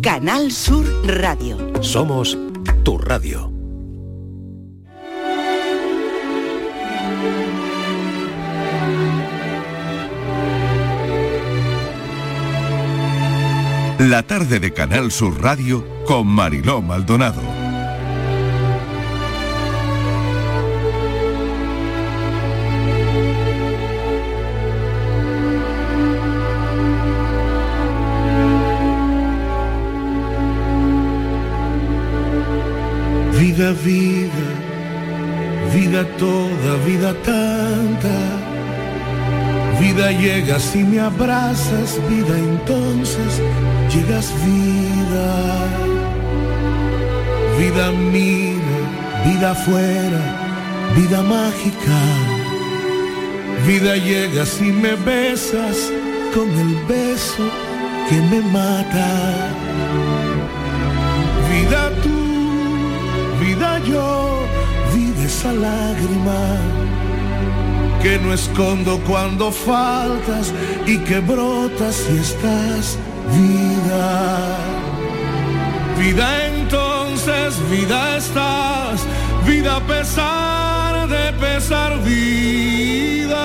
Canal Sur Radio. Somos tu radio. La tarde de Canal Sur Radio con Mariló Maldonado. Vida, vida, toda, vida tanta. Vida llegas y me abrazas, vida entonces llegas vida. Vida mira, vida afuera, vida mágica. Vida llegas y me besas con el beso que me mata. Vida yo, vida esa lágrima que no escondo cuando faltas y que brotas y estás vida. Vida entonces, vida estás, vida a pesar de pesar vida.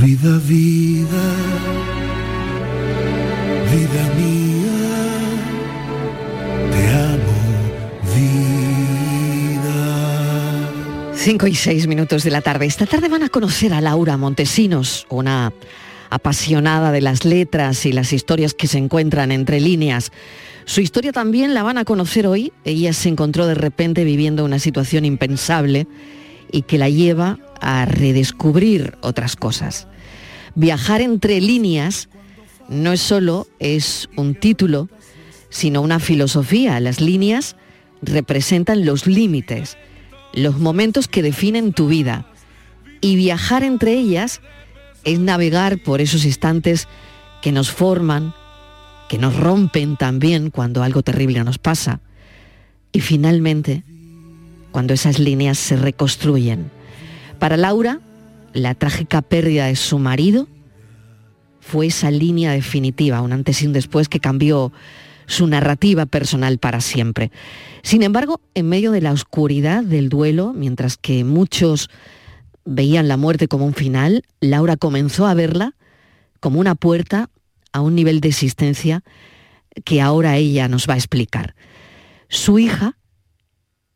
Vida, vida, vida mía, te amo, vida. 5 y 6 minutos de la tarde. Esta tarde van a conocer a Laura Montesinos, una apasionada de las letras y las historias que se encuentran entre líneas. Su historia también la van a conocer hoy. Ella se encontró de repente viviendo una situación impensable y que la lleva a redescubrir otras cosas. Viajar entre líneas no es solo es un título, sino una filosofía. Las líneas representan los límites, los momentos que definen tu vida. Y viajar entre ellas es navegar por esos instantes que nos forman, que nos rompen también cuando algo terrible nos pasa. Y finalmente, cuando esas líneas se reconstruyen. Para Laura, la trágica pérdida de su marido fue esa línea definitiva, un antes y un después que cambió su narrativa personal para siempre. Sin embargo, en medio de la oscuridad del duelo, mientras que muchos veían la muerte como un final, Laura comenzó a verla como una puerta a un nivel de existencia que ahora ella nos va a explicar. Su hija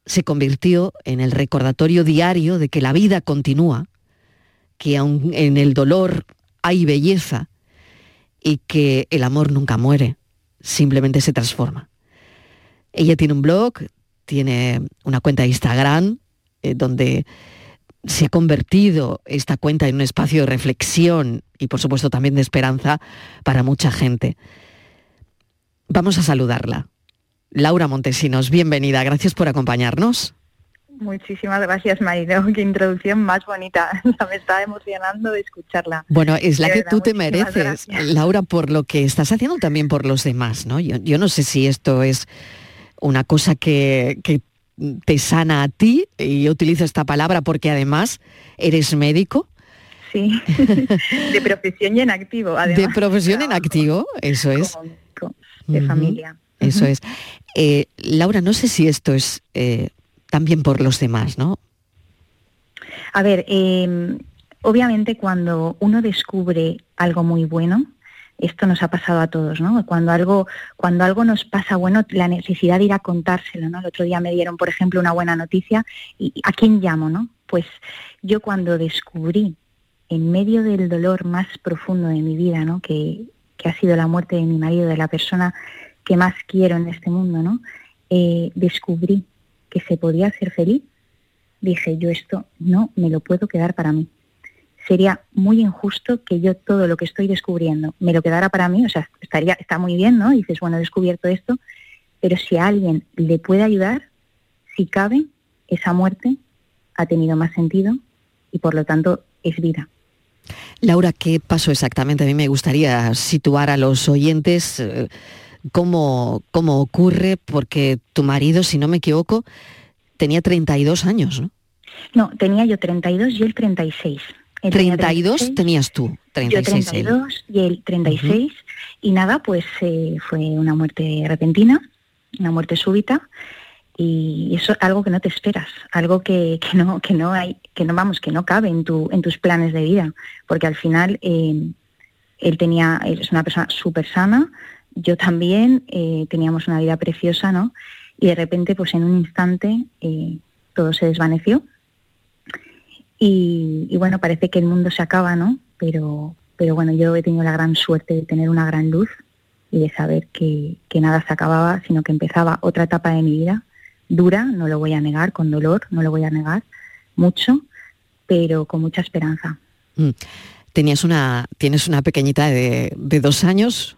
se convirtió en el recordatorio diario de que la vida continúa, que aun en el dolor hay belleza y que el amor nunca muere, simplemente se transforma. Ella tiene un blog, tiene una cuenta de Instagram, eh, donde se ha convertido esta cuenta en un espacio de reflexión y por supuesto también de esperanza para mucha gente. Vamos a saludarla. Laura Montesinos, bienvenida, gracias por acompañarnos. Muchísimas gracias, Marino. Qué introducción más bonita. Me está emocionando de escucharla. Bueno, es la De que verdad, tú te mereces, gracias. Laura, por lo que estás haciendo también por los demás, ¿no? Yo, yo no sé si esto es una cosa que, que te sana a ti, y yo utilizo esta palabra porque además eres médico. Sí, de profesión y en activo, además. De profesión en activo, eso es. Como de familia. Eso es. Eh, Laura, no sé si esto es eh, también por los demás, ¿no? A ver, eh, obviamente cuando uno descubre algo muy bueno, esto nos ha pasado a todos, ¿no? Cuando algo, cuando algo nos pasa bueno, la necesidad de ir a contárselo, ¿no? El otro día me dieron, por ejemplo, una buena noticia y ¿a quién llamo, no? Pues yo cuando descubrí en medio del dolor más profundo de mi vida, ¿no? Que, que ha sido la muerte de mi marido, de la persona que más quiero en este mundo, ¿no? Eh, descubrí que se podía ser feliz dije, yo esto no me lo puedo quedar para mí. Sería muy injusto que yo todo lo que estoy descubriendo me lo quedara para mí, o sea, estaría, está muy bien, ¿no? Dices, bueno, he descubierto esto, pero si a alguien le puede ayudar, si cabe, esa muerte ha tenido más sentido y por lo tanto es vida. Laura, ¿qué pasó exactamente? A mí me gustaría situar a los oyentes eh, cómo, cómo ocurre, porque tu marido, si no me equivoco, tenía 32 años, ¿no? No, tenía yo 32 y él 36. 32 tenías tú, 36 Yo 32 y él 36. Y nada, pues eh, fue una muerte repentina, una muerte súbita. Y eso es algo que no te esperas, algo que, que, no, que no hay, que no vamos, que no cabe en, tu, en tus planes de vida. Porque al final eh, él tenía, es una persona súper sana, yo también, eh, teníamos una vida preciosa, ¿no? Y de repente, pues en un instante, todo se desvaneció y, bueno, parece que el mundo se acaba, ¿no? Pero, pero bueno, yo he tenido la gran suerte de tener una gran luz y de saber que, nada se acababa, sino que empezaba otra etapa de mi vida, dura, no lo voy a negar, con dolor, no lo voy a negar, mucho, pero con mucha esperanza. Mm. Tenías una, tienes una pequeñita de, dos años.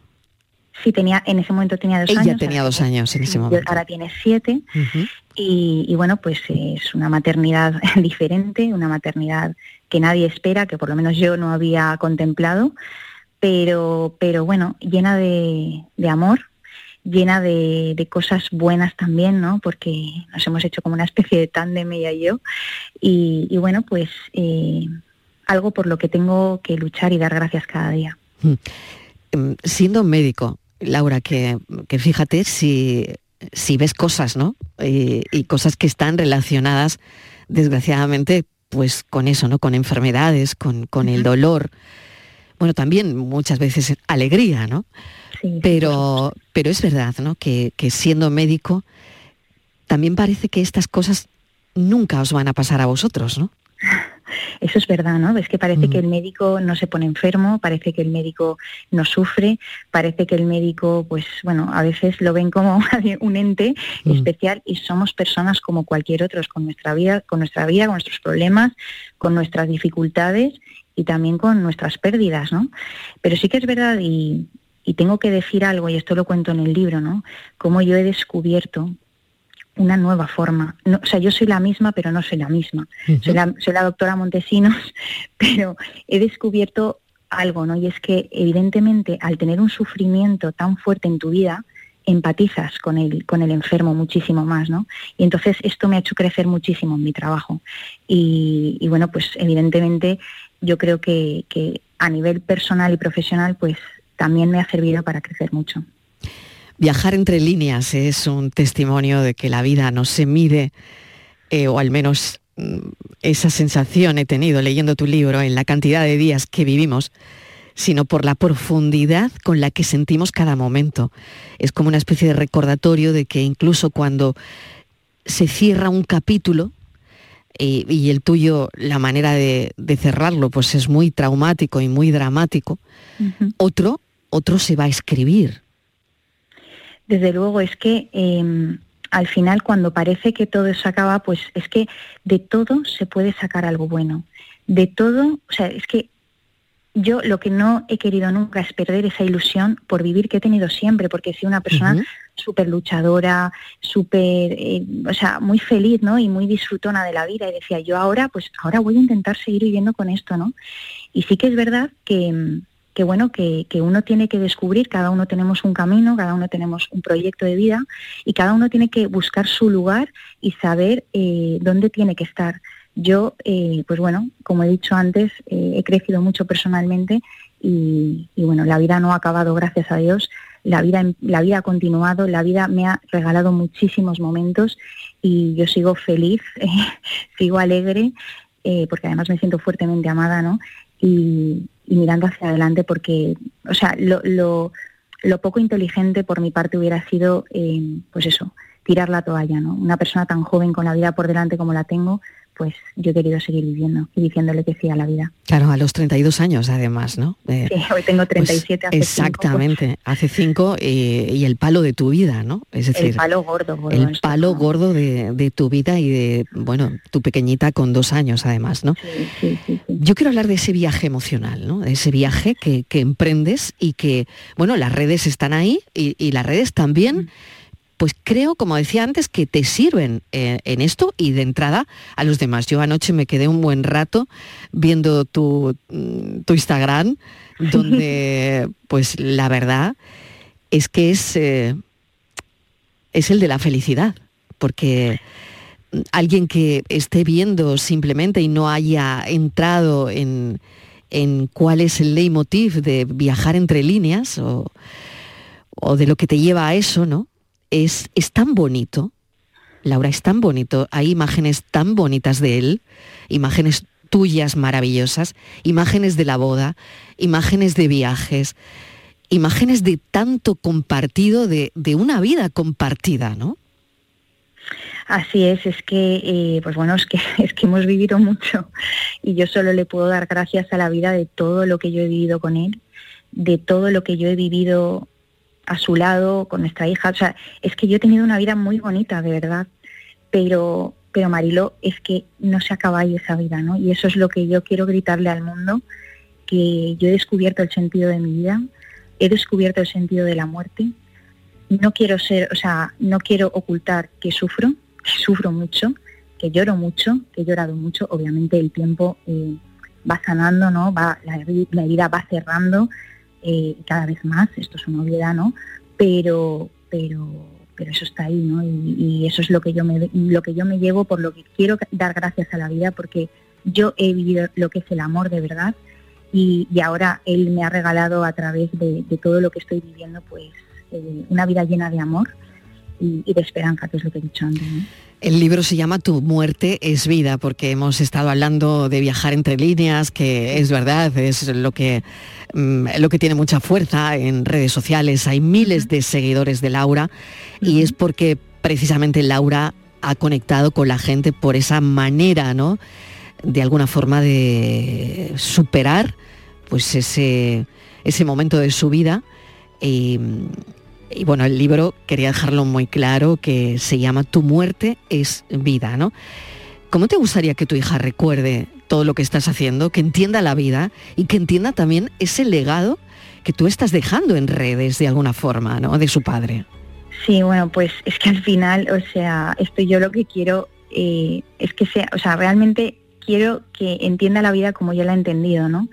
Sí, tenía, en ese momento tenía dos Ella años. tenía dos años en ese momento. Ahora tiene siete. Y, bueno, pues es una maternidad diferente, una maternidad que nadie espera, que por lo menos yo no había contemplado, pero, pero bueno, llena de, amor, llena de, cosas buenas también, ¿no? Porque nos hemos hecho como una especie de tándem ella y yo. Y, bueno, pues eh, algo por lo que tengo que luchar y dar gracias cada día. Mm. Em, siendo médico, Laura, que, que fíjate si si ves cosas, ¿no? y cosas que están relacionadas, desgraciadamente, pues con eso, ¿no? Con enfermedades, con, el dolor. Bueno, también muchas veces alegría, ¿no? pero, pero es verdad, ¿no? Que, que siendo médico, también parece que estas cosas nunca os van a pasar a vosotros, ¿no? Eso es verdad, ¿no? Es que parece que mm. el médico no se pone enfermo, parece que el médico no sufre, parece que el médico, pues bueno, a veces lo ven como un ente mm. especial y somos personas como cualquier otro, con nuestra vida, con nuestra vida, con nuestros problemas, con nuestras dificultades y también con nuestras pérdidas, ¿no? Pero sí que es verdad y, y tengo que decir algo, y esto lo cuento en el libro, ¿no? Como yo he descubierto una nueva forma. No, o sea, yo soy la misma, pero no soy la misma. soy, la, doctora Montesinos, pero he descubierto algo, ¿no? Y es que evidentemente al tener un sufrimiento tan fuerte en tu vida, empatizas con el, con el enfermo muchísimo más, ¿no? Y entonces esto me ha hecho crecer muchísimo en mi trabajo. Y, y bueno, pues evidentemente yo creo que, que a nivel personal y profesional, pues también me ha servido para crecer mucho. Viajar entre líneas es un testimonio de que la vida no se mide, eh, o al menos mm, esa sensación he tenido leyendo tu libro, en la cantidad de días que vivimos, sino por la profundidad con la que sentimos cada momento. Es como una especie de recordatorio de que incluso cuando se cierra un capítulo, y, el tuyo, la manera de, cerrarlo, pues es muy traumático y muy dramático, otro, otro se va a escribir desde luego es que em, al final cuando parece que todo se acaba, pues es que de todo se puede sacar algo bueno. De todo, o sea, es que yo lo que no he querido nunca es perder esa ilusión por vivir que he tenido siempre, porque he sido una persona súper luchadora, súper, eh, o sea, muy feliz, ¿no? Y muy disfrutona de la vida. Y decía, yo ahora, pues ahora voy a intentar seguir viviendo con esto, ¿no? Y sí que es verdad que, em, que bueno, que, uno tiene que descubrir, cada uno tenemos un camino, cada uno tenemos un proyecto de vida y cada uno tiene que buscar su lugar y saber eh, dónde tiene que estar. Yo, eh, pues bueno, como he dicho antes, eh, he crecido mucho personalmente y, bueno, la vida no ha acabado, gracias a Dios. La vida, la vida ha continuado, la vida me ha regalado muchísimos momentos y yo sigo feliz, sigo alegre, porque además me siento fuertemente amada, ¿no? Y mirando hacia adelante porque, o sea, lo, lo, lo poco inteligente por mi parte hubiera sido, eh, pues eso, tirar la toalla, ¿no? Una persona tan joven con la vida por delante como la tengo, pues yo he querido seguir viviendo y diciéndole que sí a la vida. Claro, a los 32 años además, ¿no? Eh, sí, hoy tengo 37, pues, hace Exactamente, cinco, hace cinco y, el palo de tu vida, ¿no? Es decir, el palo gordo. el palo gordo de, tu vida y de, bueno, tu pequeñita con dos años además, ¿no? Sí, sí, yo quiero hablar de ese viaje emocional, ¿no? De ese viaje que, emprendes y que, bueno, las redes están ahí y, las redes también pues creo, como decía antes, que te sirven eh, en esto y de entrada a los demás. Yo anoche me quedé un buen rato viendo tu, mm, tu Instagram, donde pues la verdad es que es, eh, es el de la felicidad, porque alguien que esté viendo simplemente y no haya entrado en, en cuál es el leitmotiv de viajar entre líneas o, o de lo que te lleva a eso, ¿no? Es, es tan bonito, Laura, es tan bonito, hay imágenes tan bonitas de él, imágenes tuyas maravillosas, imágenes de la boda, imágenes de viajes, imágenes de tanto compartido, de, de una vida compartida, ¿no? Así es, es que, eh, pues bueno, es que, es que hemos vivido mucho y yo solo le puedo dar gracias a la vida de todo lo que yo he vivido con él, de todo lo que yo he vivido a su lado, con nuestra hija. O sea, es que yo he tenido una vida muy bonita, de verdad, pero, pero Marilo, es que no se acaba ahí esa vida, ¿no? Y eso es lo que yo quiero gritarle al mundo, que yo he descubierto el sentido de mi vida, he descubierto el sentido de la muerte. No quiero ser, o sea, no quiero ocultar que sufro, sufro mucho, que lloro mucho, que he llorado mucho. Obviamente el tiempo eh, va sanando, ¿no? Va, la, herida va cerrando eh, cada vez más, esto es una obviedad, ¿no? Pero, pero, pero eso está ahí, ¿no? Y, eso es lo que yo me lo que yo me llevo, por lo que quiero dar gracias a la vida, porque yo he vivido lo que es el amor de verdad y, ahora él me ha regalado a través de, todo lo que estoy viviendo, pues eh, una vida llena de amor y, de esperanza, que es lo que he dicho antes. El libro se llama Tu muerte es vida, porque hemos estado hablando de viajar entre líneas, que es verdad, es lo que, lo que tiene mucha fuerza en redes sociales. Hay miles de seguidores de Laura y es porque precisamente Laura ha conectado con la gente por esa manera, ¿no? De alguna forma de superar pues ese, ese momento de su vida. Y, y bueno, el libro quería dejarlo muy claro que se llama Tu muerte es vida, ¿no? ¿Cómo te gustaría que tu hija recuerde todo lo que estás haciendo, que entienda la vida y que entienda también ese legado que tú estás dejando en redes de alguna forma, ¿no? De su padre. Sí, bueno, pues es que al final, o sea, esto yo lo que quiero eh, es que sea, o sea, realmente quiero que entienda la vida como yo la he entendido, ¿no?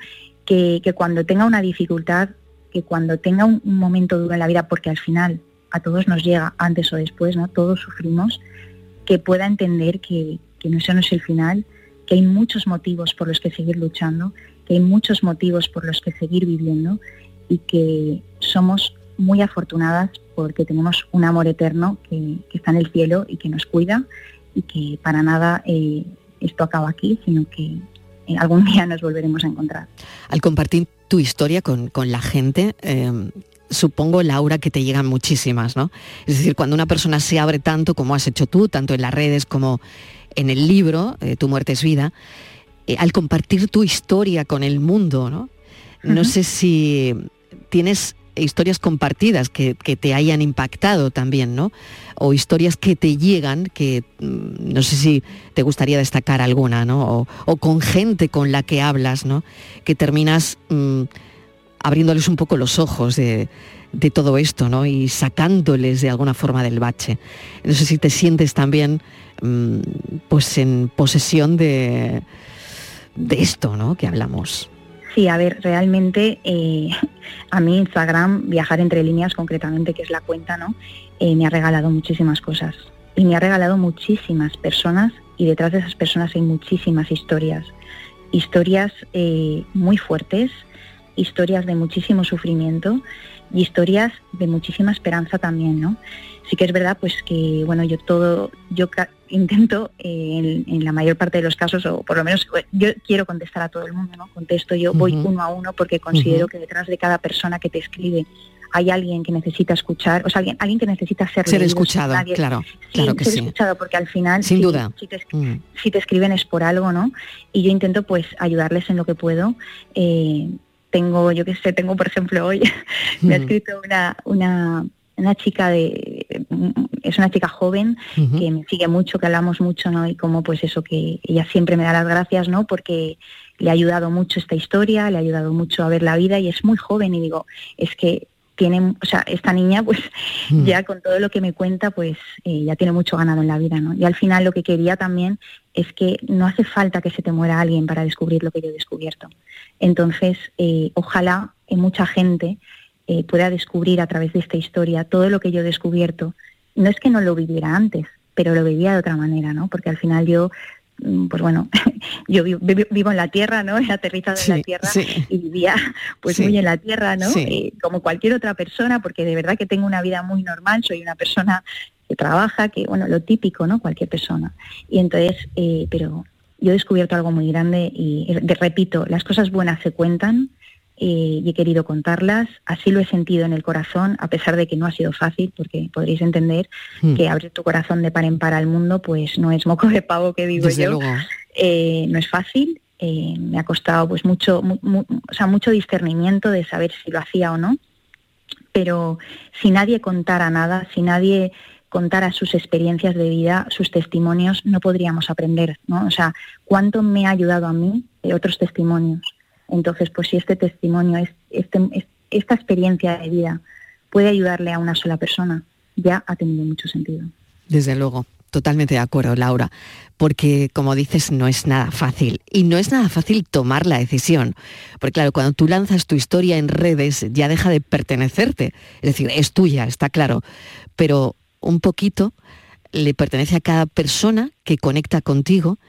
Que, que cuando tenga una dificultad que cuando tenga un, momento duro en la vida, porque al final a todos nos llega antes o después, ¿no? Todos sufrimos, que pueda entender que, que no, no es el final, que hay muchos motivos por los que seguir luchando, que hay muchos motivos por los que seguir viviendo y que somos muy afortunadas porque tenemos un amor eterno que, está en el cielo y que nos cuida y que para nada eh, esto acaba aquí, sino que eh, algún día nos volveremos a encontrar. Al compartir tu historia con, la gente, em, supongo, Laura, que te llegan muchísimas, ¿no? Es decir, cuando una persona se abre tanto como has hecho tú, tanto en las redes como en el libro, eh, Tu muerte es vida, eh, al compartir tu historia con el mundo, ¿no? No sé si tienes historias compartidas que, te hayan impactado también, ¿no? O historias que te llegan, que mm, no sé si te gustaría destacar alguna, ¿no? O, con gente con la que hablas, ¿no? Que terminas mm, abriéndoles un poco los ojos de, todo esto, ¿no? Y sacándoles de alguna forma del bache. No sé si te sientes también pues en posesión de, de esto, ¿no? Que hablamos. Sí, a ver, realmente eh, a mí Instagram, viajar entre líneas concretamente, que es la cuenta, ¿no? Eh, me ha regalado muchísimas cosas. Y me ha regalado muchísimas personas y detrás de esas personas hay muchísimas historias. Historias eh, muy fuertes, historias de muchísimo sufrimiento y historias de muchísima esperanza también, ¿no? Sí que es verdad pues que, bueno, yo todo, yo intento eh, en, la mayor parte de los casos, o por lo menos yo quiero contestar a todo el mundo, ¿no? Contesto yo, voy uno a uno porque considero que detrás de cada persona que te escribe hay alguien que necesita escuchar, o sea, alguien, alguien que necesita ser, ser escuchado, claro, claro que ser escuchado, porque al final, sin duda, mm. si te, escriben es por algo, ¿no? Y yo intento pues ayudarles en lo que puedo. Eh, tengo, yo qué sé, tengo por ejemplo hoy, me ha escrito una, una una chica de es una chica joven que me sigue mucho, que hablamos mucho, ¿no? Y como pues eso que ella siempre me da las gracias, ¿no? Porque le ha ayudado mucho esta historia, le ha ayudado mucho a ver la vida y es muy joven y digo, es que tiene, o sea, esta niña pues ya con todo lo que me cuenta pues eh, ya tiene mucho ganado en la vida, ¿no? Y al final lo que quería también es que no hace falta que se te muera alguien para descubrir lo que yo he descubierto. Entonces, eh, ojalá en mucha gente eh, pueda descubrir a través de esta historia todo lo que yo he descubierto. No es que no lo viviera antes, pero lo vivía de otra manera, ¿no? Porque al final yo mm, pues bueno, yo vivo, en la tierra, ¿no? He aterrizado en la tierra y vivía pues muy en la tierra, ¿no? Eh, como cualquier otra persona, porque de verdad que tengo una vida muy normal, soy una persona que trabaja, que bueno, lo típico, ¿no? Cualquier persona. Y entonces, eh, pero yo he descubierto algo muy grande y repito, las cosas buenas se cuentan eh, y he querido contarlas. Así lo he sentido en el corazón, a pesar de que no ha sido fácil, porque podréis entender hmm. que abrir tu corazón de par en par al mundo, pues no es moco de pavo que digo yo. Eh, no es fácil. Eh, me ha costado pues mucho, o sea, mucho discernimiento de saber si lo hacía o no. Pero si nadie contara nada, si nadie contara sus experiencias de vida, sus testimonios, no podríamos aprender, ¿no? O sea, cuánto me ha ayudado a mí de otros testimonios entonces, pues si este testimonio, este, esta experiencia de vida puede ayudarle a una sola persona, ya ha tenido mucho sentido. Desde luego, totalmente de acuerdo, Laura, porque como dices, no es nada fácil y no es nada fácil tomar la decisión, porque claro, cuando tú lanzas tu historia en redes ya deja de pertenecerte, es decir, es tuya, está claro, pero un poquito le pertenece a cada persona que conecta contigo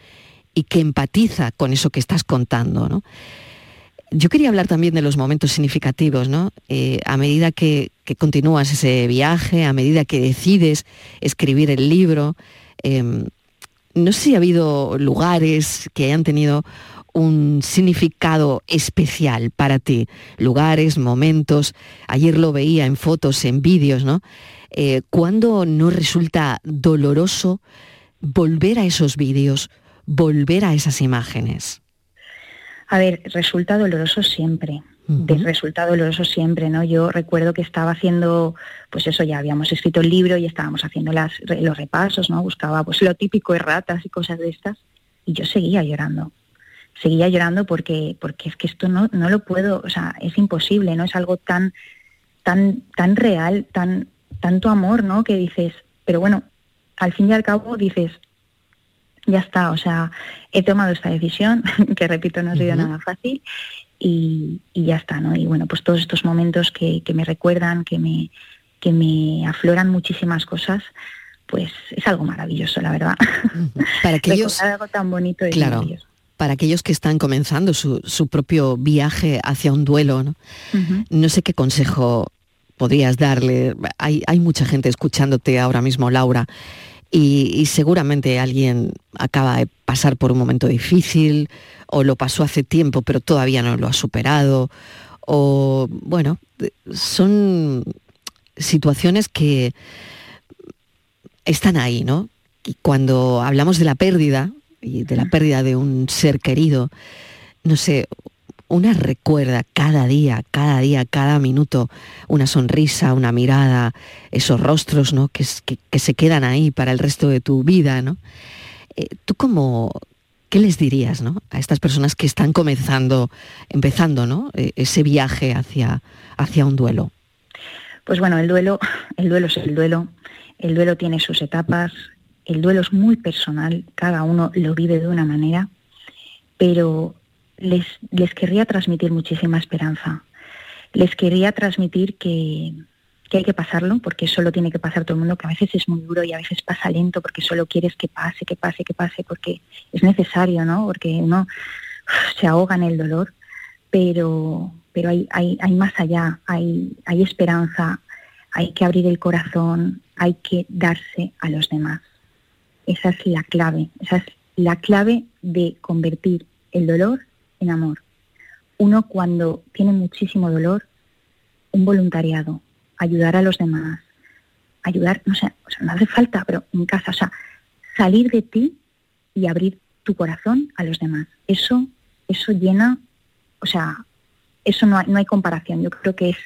y que empatiza con eso que estás contando, ¿no? Yo quería hablar también de los momentos significativos, ¿no? Eh, a medida que, continúas ese viaje, a medida que decides escribir el libro, em, no sé si ha habido lugares que hayan tenido un significado especial para ti, lugares, momentos, ayer lo veía en fotos, en vídeos, ¿no? Eh, ¿Cuándo no resulta doloroso volver a esos vídeos, volver a esas imágenes? A ver, resulta doloroso siempre. resulta doloroso siempre, ¿no? Yo recuerdo que estaba haciendo, pues eso, ya habíamos escrito el libro y estábamos haciendo las, los repasos, ¿no? Buscaba pues lo típico de ratas y cosas de estas, y yo seguía llorando. Seguía llorando porque, porque es que esto no, no lo puedo, o sea, es imposible, ¿no? Es algo tan, tan, tan real, tan, tanto amor, ¿no? Que dices, pero bueno, al fin y al cabo dices, ya está, o sea, he tomado esta decisión, que repito, no ha sido nada fácil, y, ya está, ¿no? Y bueno, pues todos estos momentos que, me recuerdan, que me, que me afloran muchísimas cosas, pues es algo maravilloso, la verdad. Para aquellos, algo tan bonito y claro, Para aquellos que están comenzando su, propio viaje hacia un duelo, ¿no? no sé qué consejo podrías darle. Hay, hay mucha gente escuchándote ahora mismo, Laura, y, seguramente alguien acaba de pasar por un momento difícil o lo pasó hace tiempo pero todavía no lo ha superado o bueno, son situaciones que están ahí, ¿no? Y cuando hablamos de la pérdida y de la pérdida de un ser querido, no sé, una recuerda cada día, cada día, cada minuto, una sonrisa, una mirada, esos rostros ¿no? que, se quedan ahí para el resto de tu vida. ¿no? Eh, ¿Tú cómo, qué les dirías ¿no? a estas personas que están comenzando, empezando ¿no? E, ese viaje hacia, hacia un duelo? Pues bueno, el duelo, el duelo es el duelo, el duelo tiene sus etapas, el duelo es muy personal, cada uno lo vive de una manera, pero les, les querría transmitir muchísima esperanza. Les quería transmitir que, hay que pasarlo, porque solo tiene que pasar todo el mundo, que a veces es muy duro y a veces pasa lento, porque solo quieres que pase, que pase, que pase, porque es necesario, ¿no? Porque uno se ahoga en el dolor, pero, pero hay, hay, hay más allá, hay, hay esperanza, hay que abrir el corazón, hay que darse a los demás. Esa es la clave, esa es la clave de convertir el dolor en amor. Uno cuando tiene muchísimo dolor, un voluntariado, ayudar a los demás, ayudar, no sé, o sea, no hace falta, pero en casa, o sea, salir de ti y abrir tu corazón a los demás. Eso, eso llena, o sea, eso no hay, no hay comparación. Yo creo que es,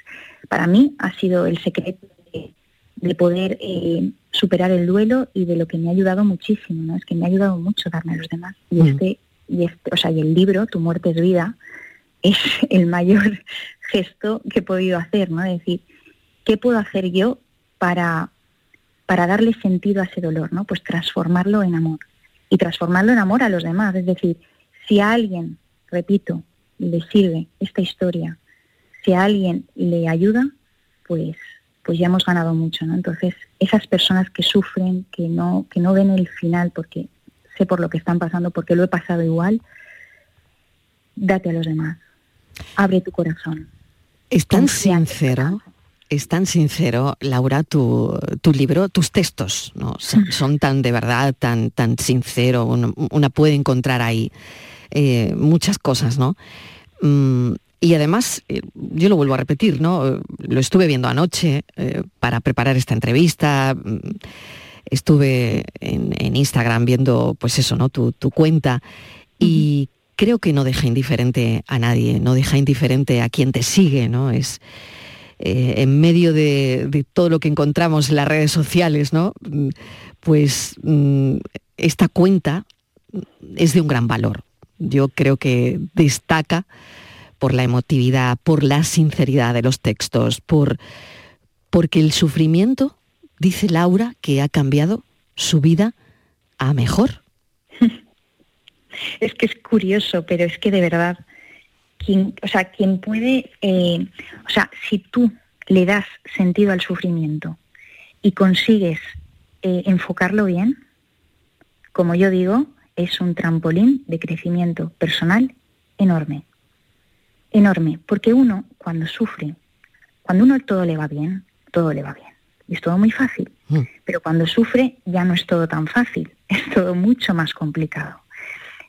para mí, ha sido el secreto de, poder eh, superar el duelo y de lo que me ha ayudado muchísimo, ¿no? Es que me ha ayudado mucho darme a los demás. Y mm. este y, este, o sea, y el libro, Tu muerte es vida, es el mayor gesto que he podido hacer, ¿no? Es decir, ¿qué puedo hacer yo para, para darle sentido a ese dolor, ¿no? Pues transformarlo en amor. Y transformarlo en amor a los demás. Es decir, si a alguien, repito, le sirve esta historia, si a alguien le ayuda, pues, pues ya hemos ganado mucho, ¿no? Entonces, esas personas que sufren, que no, que no ven el final porque sé por lo que están pasando, porque lo he pasado igual, date a los demás. Abre tu corazón. Es tan sincero, es tan sincero, Laura, tu, tu libro, tus textos, ¿no? Son, tan de verdad, tan, tan sincero, una puede encontrar ahí eh, muchas cosas, ¿no? Mm, y además, eh, yo lo vuelvo a repetir, ¿no? Lo estuve viendo anoche eh, para preparar esta entrevista. Mm, estuve en, Instagram viendo, pues eso, ¿no? Tu, cuenta. Y creo que no deja indiferente a nadie, no deja indiferente a quien te sigue, ¿no? Es en medio de, todo lo que encontramos en las redes sociales, ¿no? Mm, pues esta cuenta es de un gran valor yo creo que destaca por la emotividad, por la sinceridad de los textos, por porque el sufrimiento, dice Laura, que ha cambiado su vida a mejor. Es que es curioso, pero es que de verdad, quien, o sea, quien puede, eh, o sea, si tú le das sentido al sufrimiento y consigues eh, enfocarlo bien, como yo digo, es un trampolín de crecimiento personal enorme. Enorme, porque uno cuando sufre, cuando uno todo le va bien, todo le va bien. Y es todo muy fácil. Mm. Pero cuando sufre ya no es todo tan fácil, es todo mucho más complicado.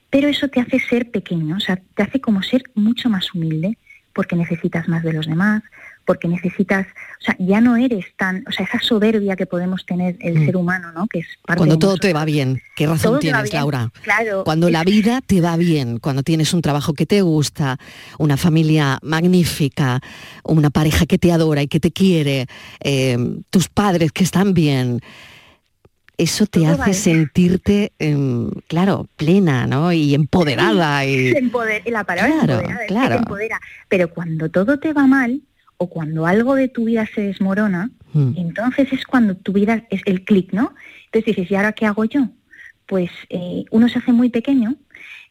Pero eso te hace ser pequeño, o sea, te hace como ser mucho más humilde, porque necesitas más de los demás, porque necesitas, o sea, ya no eres tan, o sea, esa soberbia que podemos tener el mm. ser humano, ¿no? Que es parte Cuando todo te va bien, ¿qué razón tienes, Laura? Claro. Cuando la vida te va bien, cuando tienes un trabajo que te gusta, una familia magnífica, una pareja que te adora y que te quiere, eh, tus padres que están bien, eso te hace sentirte, em, claro, plena, ¿no? Y empoderada. y... la palabra empoderada, claro. empodera. Pero cuando todo te va mal, o cuando algo de tu vida se desmorona, hmm. entonces es cuando tu vida es el clic, ¿no? Entonces dices, ¿y ahora qué hago yo? Pues eh, uno se hace muy pequeño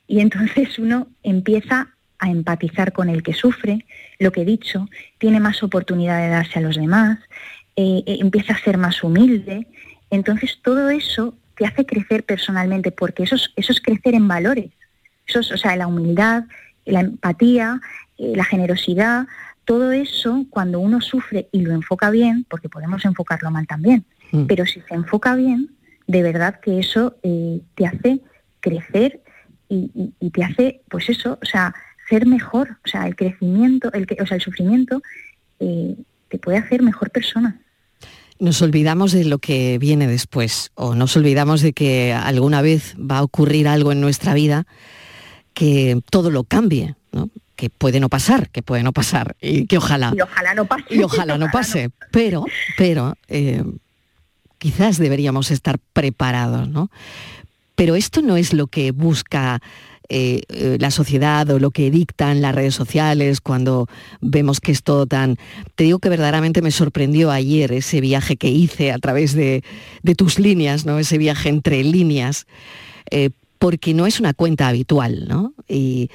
y entonces uno empieza a empatizar con el que sufre, lo que he dicho, tiene más oportunidad de darse a los demás, eh, eh, empieza a ser más humilde. Entonces todo eso te hace crecer personalmente, porque eso es, eso es crecer en valores. Eso es, o sea, la humildad, la empatía, la generosidad, todo eso, cuando uno sufre y lo enfoca bien, porque podemos enfocarlo mal también, mm. pero si se enfoca bien, de verdad que eso eh, te hace crecer y, te hace, pues eso, o sea, ser mejor, o sea, el crecimiento, el, o sea, el sufrimiento eh, te puede hacer mejor persona. Nos olvidamos de lo que viene después o nos olvidamos de que alguna vez va a ocurrir algo en nuestra vida que todo lo cambie, ¿no? Que puede no pasar, que puede no pasar, y que ojalá. Y ojalá no pase. Y ojalá no pase. Pero, pero eh, quizás deberíamos estar preparados, ¿no? Pero esto no es lo que busca eh, eh, la sociedad o lo que dictan las redes sociales cuando vemos que es todo tan... Te digo que verdaderamente me sorprendió ayer ese viaje que hice a través de, tus líneas, ¿no? Ese viaje entre líneas porque no es una cuenta habitual, ¿no? Y,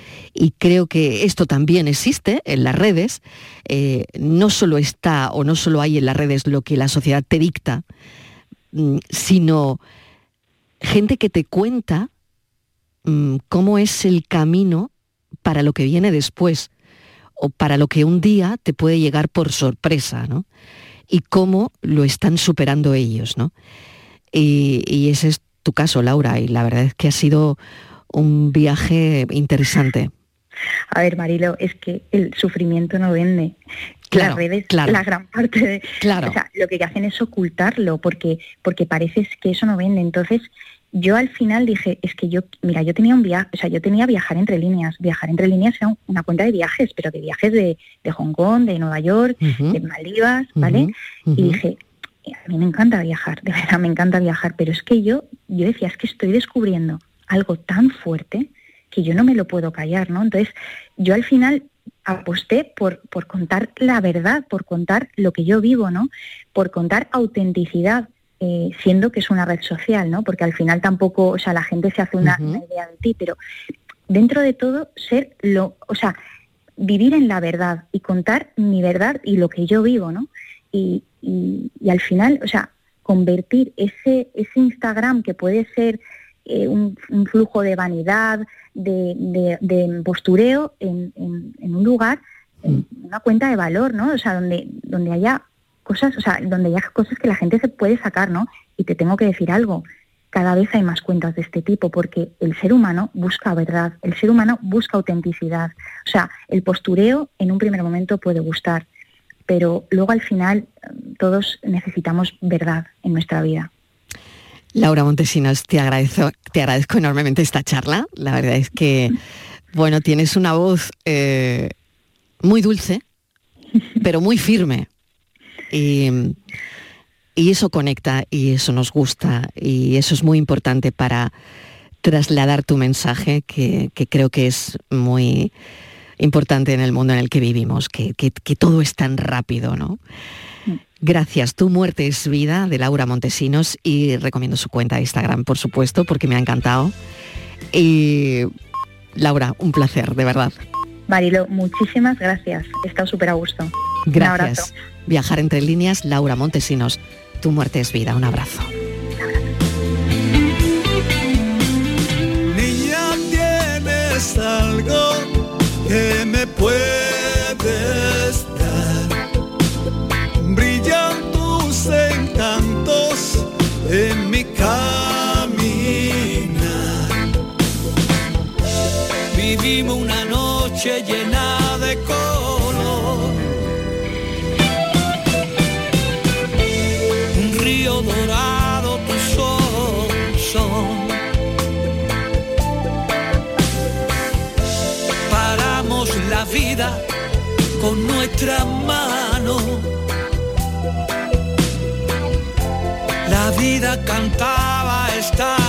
creo que esto también existe en las redes. Eh, no solo está o no solo hay en las redes lo que la sociedad te dicta, mm, sino gente que te cuenta mm, cómo es el camino para lo que viene después o para lo que un día te puede llegar por sorpresa, ¿no? Y cómo lo están superando ellos, ¿no? Y, y es tu caso, Laura, y la verdad es que ha sido un viaje interesante. A ver, Marilo, es que el sufrimiento no vende. Claro, Las redes, claro, la gran parte de... Claro. O sea, lo que hacen es ocultarlo, porque, porque parece que eso no vende. Entonces, yo al final dije, es que yo, mira, yo tenía un viaje, o sea, yo tenía viajar entre líneas. Viajar entre líneas era una cuenta de viajes, pero de viajes de, Hong Kong, de Nueva York, de Maldivas, ¿vale? Y dije, a mí me encanta viajar, de verdad me encanta viajar, pero es que yo, yo decía, es que estoy descubriendo algo tan fuerte que yo no me lo puedo callar, ¿no? Entonces, yo al final aposté por, por contar la verdad, por contar lo que yo vivo, ¿no? Por contar autenticidad, eh, siendo que es una red social, ¿no? Porque al final tampoco, o sea, la gente se hace una, una, idea de ti, pero dentro de todo, ser lo, o sea, vivir en la verdad y contar mi verdad y lo que yo vivo, ¿no? Y, al final, o sea, convertir ese, ese Instagram que puede ser eh, un, flujo de vanidad, de, postureo en, un lugar, en una cuenta de valor, ¿no? O sea, donde, donde haya cosas, o sea, donde haya cosas que la gente se puede sacar, ¿no? Y te tengo que decir algo, cada vez hay más cuentas de este tipo porque el ser humano busca verdad, el ser humano busca autenticidad. O sea, el postureo en un primer momento puede gustar, pero luego al final todos necesitamos verdad en nuestra vida. Laura Montesinos, te agradezco, te agradezco enormemente esta charla. La verdad es que, bueno, tienes una voz eh, muy dulce, pero muy firme. Y, eso conecta y eso nos gusta y eso es muy importante para trasladar tu mensaje, que, creo que es muy importante en el mundo en el que vivimos, que, que todo es tan rápido, ¿no? Gracias. Tu muerte es vida de Laura Montesinos y recomiendo su cuenta de Instagram, por supuesto, porque me ha encantado. Y Laura, un placer, de verdad. Marilo, muchísimas gracias. He estado súper a gusto. Gracias. Viajar entre líneas, Laura Montesinos. Tu muerte es vida. Un abrazo. Niña, tienes algo que me puedes nuestra mano. La vida cantaba esta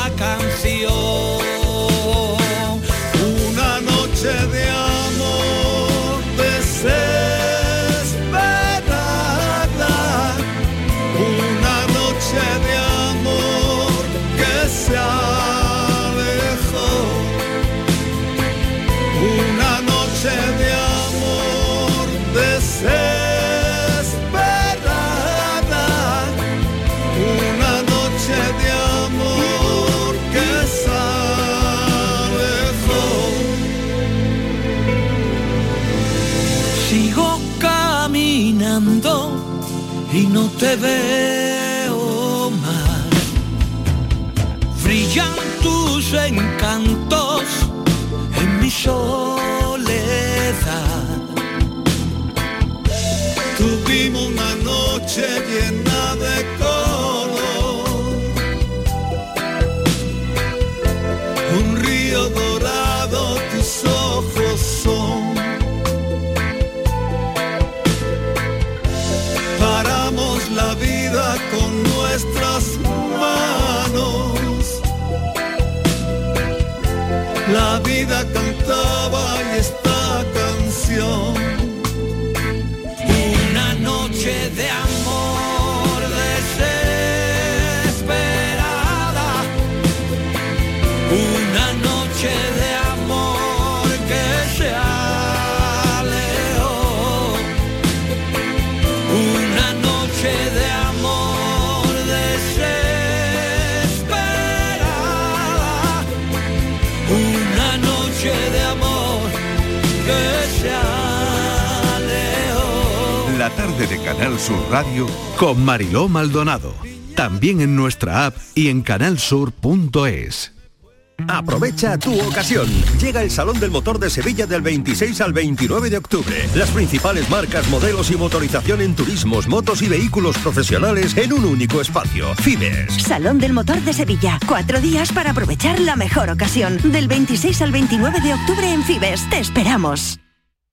te veo más. Brillan tus encantos en mi soledad. Tuvimos una noche llena tarde de Canal Sur Radio con Mariló Maldonado. También en nuestra app y en canalsur.es. Aprovecha tu ocasión. Llega el Salón del Motor de Sevilla del 26 al 29 de octubre. Las principales marcas, modelos y motorización en turismos, motos y vehículos profesionales en un único espacio. Fibes. Salón del Motor de Sevilla. Cuatro días para aprovechar la mejor ocasión. Del 26 al 29 de octubre en Fibes. Te esperamos.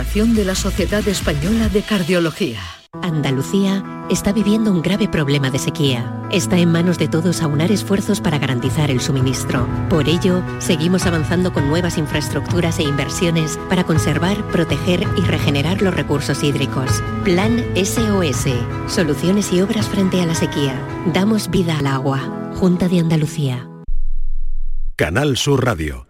de la Sociedad Española de Cardiología. Andalucía está viviendo un grave problema de sequía. Está en manos de todos aunar esfuerzos para garantizar el suministro. Por ello, seguimos avanzando con nuevas infraestructuras e inversiones para conservar, proteger y regenerar los recursos hídricos. Plan SOS. Soluciones y obras frente a la sequía. Damos vida al agua. Junta de Andalucía. Canal Sur Radio.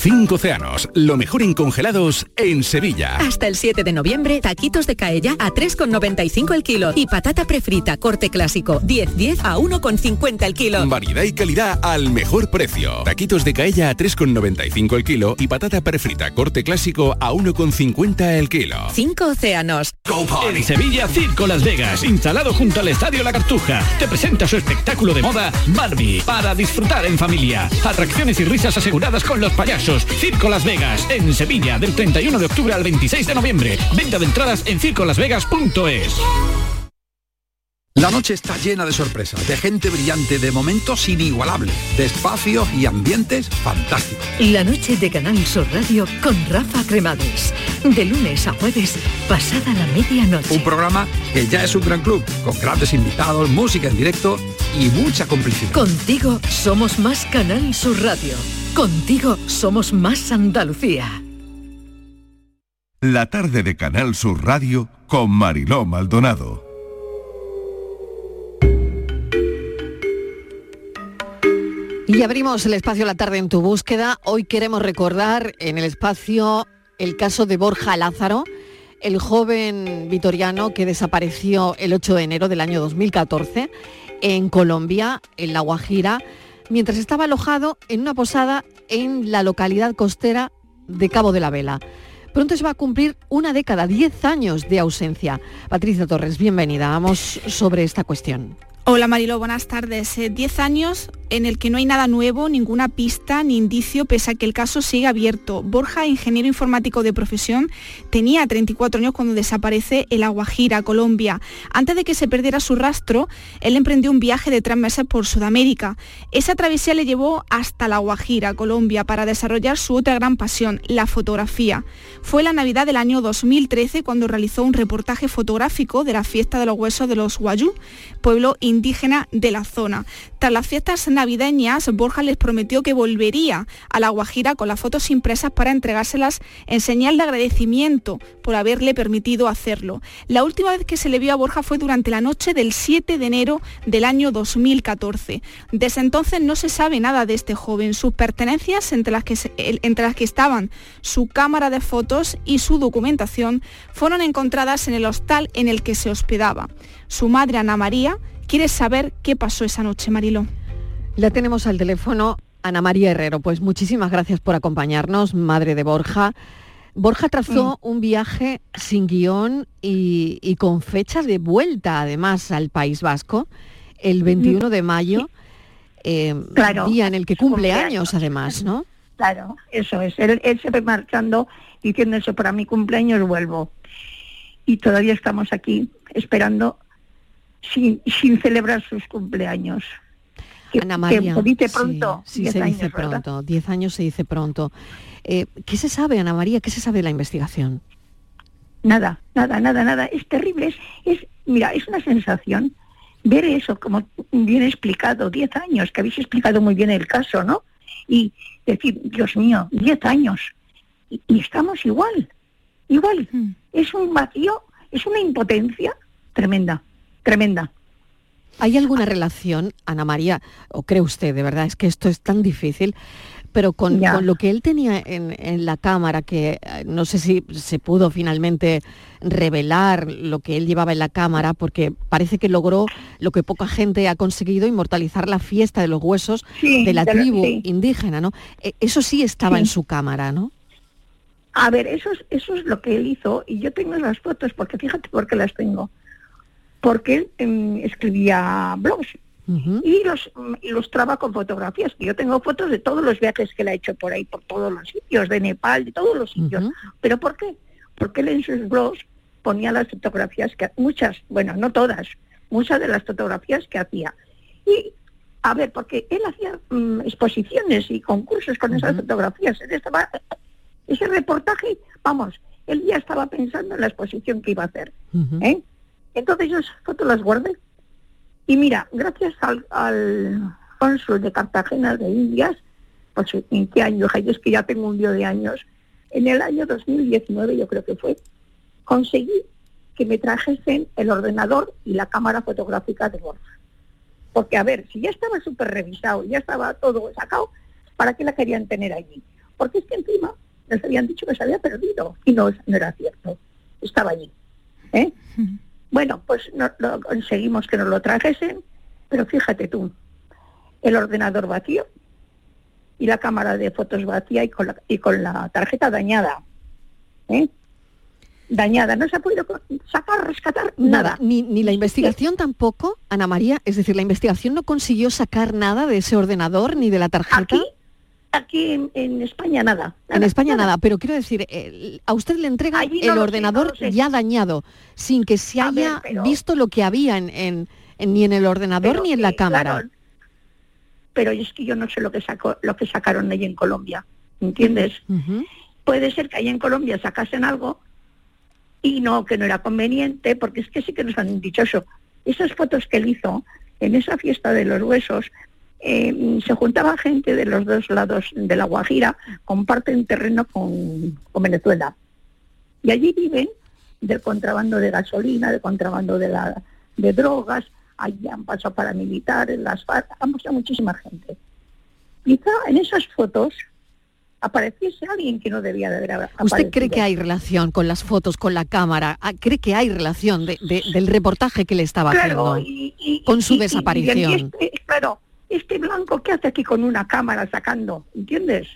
Cinco océanos, lo mejor en congelados en Sevilla. Hasta el 7 de noviembre, taquitos de caella a 3,95 el kilo y patata prefrita corte clásico 10-10 a 1,50 el kilo. Variedad y calidad al mejor precio. Taquitos de caella a 3,95 el kilo y patata prefrita corte clásico a 1,50 el kilo. Cinco océanos. En Sevilla, Circo Las Vegas, instalado junto al Estadio La Cartuja, te presenta su espectáculo de moda Barbie para disfrutar en familia. Atracciones y risas aseguradas con los payasos. Circo Las Vegas, en Sevilla, del 31 de octubre al 26 de noviembre. Venta de entradas en circolasvegas.es. La noche está llena de sorpresas, de gente brillante, de momentos inigualables, de espacios y ambientes fantásticos. La noche de Canal Sur Radio con Rafa Cremades. De lunes a jueves, pasada la medianoche. Un programa que ya es un gran club, con grandes invitados, música en directo y mucha complicidad. Contigo somos más Canal Sur Radio. Contigo somos más Andalucía. La tarde de Canal Sur Radio con Mariló Maldonado. Y abrimos el espacio La tarde en tu búsqueda. Hoy queremos recordar en el espacio el caso de Borja Lázaro, el joven vitoriano que desapareció el 8 de enero del año 2014 en Colombia, en La Guajira, mientras estaba alojado en una posada en la localidad costera de Cabo de la Vela. Pronto se va a cumplir una década, 10 años de ausencia. Patricia Torres, bienvenida. Vamos sobre esta cuestión. Hola Marilo, buenas tardes. Eh, diez años en el que no hay nada nuevo, ninguna pista ni indicio, pese a que el caso sigue abierto. Borja, ingeniero informático de profesión, tenía 34 años cuando desaparece el Aguajira, Colombia. Antes de que se perdiera su rastro, él emprendió un viaje de tres meses por Sudamérica. Esa travesía le llevó hasta la Guajira, Colombia, para desarrollar su otra gran pasión, la fotografía. Fue la Navidad del año 2013 cuando realizó un reportaje fotográfico de la fiesta de los huesos de los Guayú, pueblo indígena de la zona. Tras las fiestas navideñas, Borja les prometió que volvería a La Guajira con las fotos impresas para entregárselas en señal de agradecimiento por haberle permitido hacerlo. La última vez que se le vio a Borja fue durante la noche del 7 de enero del año 2014. Desde entonces no se sabe nada de este joven. Sus pertenencias, entre las que, entre las que estaban su cámara de fotos y su documentación, fueron encontradas en el hostal en el que se hospedaba. Su madre, Ana María, quiere saber qué pasó esa noche, Mariló. La tenemos al teléfono Ana María Herrero. Pues muchísimas gracias por acompañarnos, madre de Borja. Borja trazó mm. un viaje sin guion y, con fechas de vuelta, además, al País Vasco, el 21 mm. de mayo, eh, día en el que cumple años, además, ¿no? Claro, eso es. Él, se fue marchando diciendo eso, para mi cumpleaños vuelvo. Y todavía estamos aquí esperando sin, sin celebrar sus cumpleaños. Ana María, se dice pronto. Sí, se dice pronto. Diez años se dice pronto. Eh, ¿Qué se sabe, Ana María? ¿Qué se sabe de la investigación? Nada, nada, nada, nada. Es terrible. Es, es, mira, es una sensación ver eso, como bien explicado, 10 años, que habéis explicado muy bien el caso, ¿no? Y decir, Dios mío, 10 años. Y, y estamos igual, igual. Es un vacío, es una impotencia tremenda, tremenda. ¿Hay alguna relación, Ana María, o cree usted, de verdad, es que esto es tan difícil, pero con, lo que él tenía en, en la cámara, que eh, no sé si se pudo finalmente revelar lo que él llevaba en la cámara, porque parece que logró lo que poca gente ha conseguido, inmortalizar la fiesta de los huesos Sí, de la tribu sí. indígena, ¿no? Eh, Eso sí estaba Sí. en su cámara, ¿no? A ver, eso es, eso es lo que él hizo y yo tengo las fotos porque fíjate por qué las tengo. Porque él em, escribía blogs y los ilustraba con fotografías. Yo tengo fotos de todos los viajes que él ha hecho por ahí, por todos los sitios, de Nepal, de todos los sitios. ¿Pero por qué? Porque él en sus blogs ponía las fotografías que muchas, bueno, no todas, muchas de las fotografías que hacía. Y a ver, porque él hacía mm, exposiciones y concursos con esas fotografías. Él estaba ese reportaje, vamos, él ya estaba pensando en la exposición que iba a hacer. ¿eh? Entonces yo esas fotos las guardé. Y mira, gracias al, al cónsul de Cartagena de Indias, pues en qué año, es que ya tengo un lío de años, en el año 2019 yo creo que fue, conseguí que me trajesen el ordenador y la cámara fotográfica de Borja. Porque, a ver, si ya estaba súper revisado, ya estaba todo sacado, ¿para qué la querían tener allí? Porque es que encima les habían dicho que se había perdido y no, no era cierto, estaba allí. ¿eh? Bueno, pues no, lo conseguimos que nos lo trajesen, pero fíjate tú, el ordenador vacío y la cámara de fotos vacía y con la, y con la tarjeta dañada. ¿eh? Dañada, no se ha podido sacar, rescatar nada. Ni, ni la investigación tampoco, Ana María, es decir, la investigación no consiguió sacar nada de ese ordenador ni de la tarjeta. Aquí en, en España nada. en España nada, pero quiero decir, el- a usted le entregan Allí no el sé, ordenador no ya dañado, sin que se ver, haya pero- visto lo que había en, en- en- ni en el ordenador Pero ni en la cámara. claro, pero es que yo no sé lo que sacó, lo que sacaron ahí en Colombia, ¿entiendes? Puede ser que ahí en Colombia sacasen algo y no, que no era conveniente, porque es que sí que nos han dicho eso. Esas fotos que él hizo en esa fiesta de los huesos, eh, se juntaba gente de los dos lados de la Guajira, comparten terreno con, con Venezuela. Y allí viven del contrabando de gasolina, del contrabando de, la, de drogas, allí han pasado paramilitares, las FARC, han pasado muchísima gente. Quizá en esas fotos apareciese alguien que no debía de haber aparecido. ¿Usted cree que hay relación con las fotos, con la cámara? Ah, ¿Cree que hay relación de- de- del reportaje que le estaba Claro, haciendo y- y- con su y- desaparición? este- claro, este blanco que hace aquí con una cámara sacando, ¿entiendes?